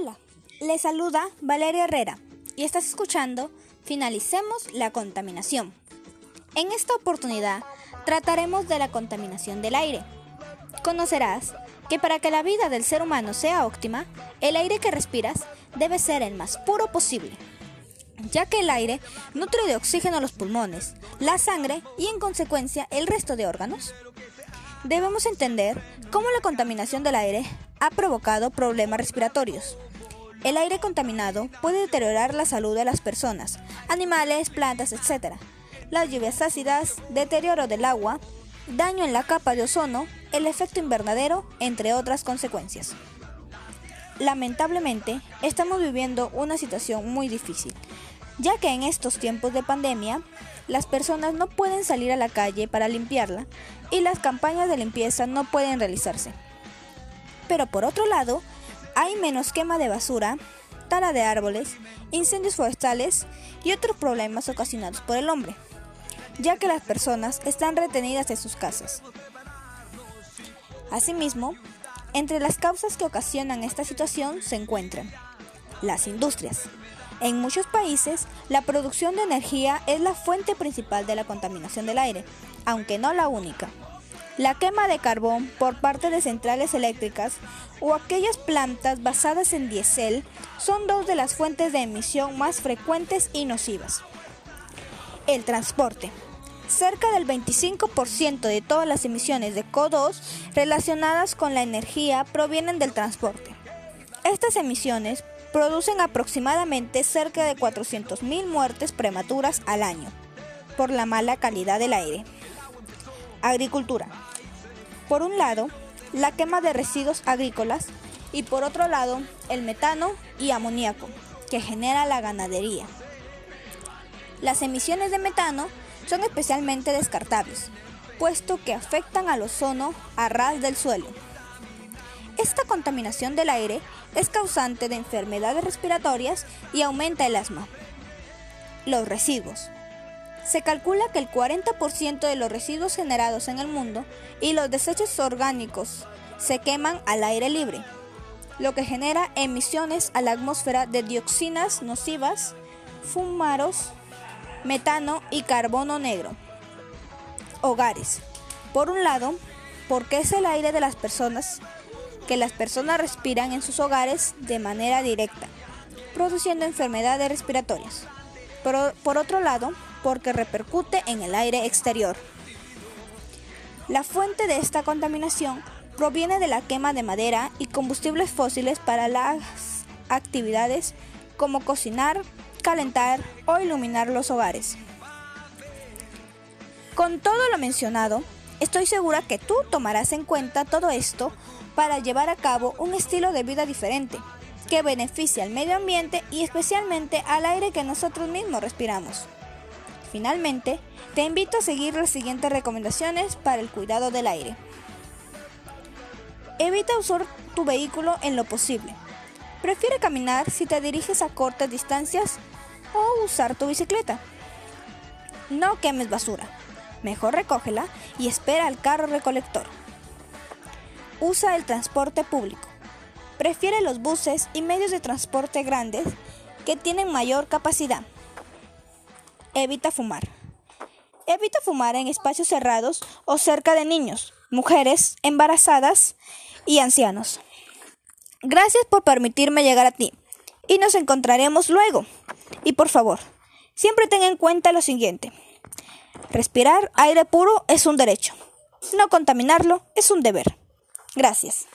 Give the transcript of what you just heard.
Hola, le saluda Valeria Herrera y estás escuchando Finalicemos la contaminación. En esta oportunidad trataremos de la contaminación del aire. Conocerás que para que la vida del ser humano sea óptima, el aire que respiras debe ser el más puro posible, ya que el aire nutre de oxígeno los pulmones, la sangre y en consecuencia el resto de órganos. Debemos entender cómo la contaminación del aire ha provocado problemas respiratorios. El aire contaminado puede deteriorar la salud de las personas, animales, plantas, etc. Las lluvias ácidas, deterioro del agua, daño en la capa de ozono, el efecto invernadero, entre otras consecuencias. Lamentablemente, estamos viviendo una situación muy difícil, ya que en estos tiempos de pandemia, las personas no pueden salir a la calle para limpiarla y las campañas de limpieza no pueden realizarse. Pero por otro lado, hay menos quema de basura, tala de árboles, incendios forestales y otros problemas ocasionados por el hombre, ya que las personas están retenidas en sus casas. Asimismo, entre las causas que ocasionan esta situación se encuentran las industrias. En muchos países, la producción de energía es la fuente principal de la contaminación del aire, aunque no la única. La quema de carbón por parte de centrales eléctricas o aquellas plantas basadas en diésel son dos de las fuentes de emisión más frecuentes y nocivas. El transporte. Cerca del 25% de todas las emisiones de CO2 relacionadas con la energía provienen del transporte. Estas emisiones producen aproximadamente cerca de 400.000 muertes prematuras al año por la mala calidad del aire. Agricultura. Por un lado, la quema de residuos agrícolas y por otro lado, el metano y amoníaco que genera la ganadería. Las emisiones de metano son especialmente descartables, puesto que afectan al ozono a ras del suelo. Esta contaminación del aire es causante de enfermedades respiratorias y aumenta el asma. Los residuos. Se calcula que el 40% de los residuos generados en el mundo y los desechos orgánicos se queman al aire libre, lo que genera emisiones a la atmósfera de dioxinas nocivas, fumaros, metano y carbono negro. Hogares. Por un lado, porque es el aire de las personas que las personas respiran en sus hogares de manera directa, produciendo enfermedades respiratorias. Por, otro lado, porque repercute en el aire exterior. La fuente de esta contaminación proviene de la quema de madera y combustibles fósiles para las actividades como cocinar, calentar o iluminar los hogares. Con todo lo mencionado, estoy segura que tú tomarás en cuenta todo esto para llevar a cabo un estilo de vida diferente que beneficie al medio ambiente y especialmente al aire que nosotros mismos respiramos. Finalmente, te invito a seguir las siguientes recomendaciones para el cuidado del aire. Evita usar tu vehículo en lo posible. Prefiere caminar si te diriges a cortas distancias o usar tu bicicleta. No quemes basura. Mejor recógela y espera al carro recolector. Usa el transporte público. Prefiere los buses y medios de transporte grandes que tienen mayor capacidad. Evita fumar. Evita fumar en espacios cerrados o cerca de niños, mujeres, embarazadas y ancianos. Gracias por permitirme llegar a ti y nos encontraremos luego. Y por favor, siempre ten en cuenta lo siguiente. Respirar aire puro es un derecho. No contaminarlo es un deber. Gracias.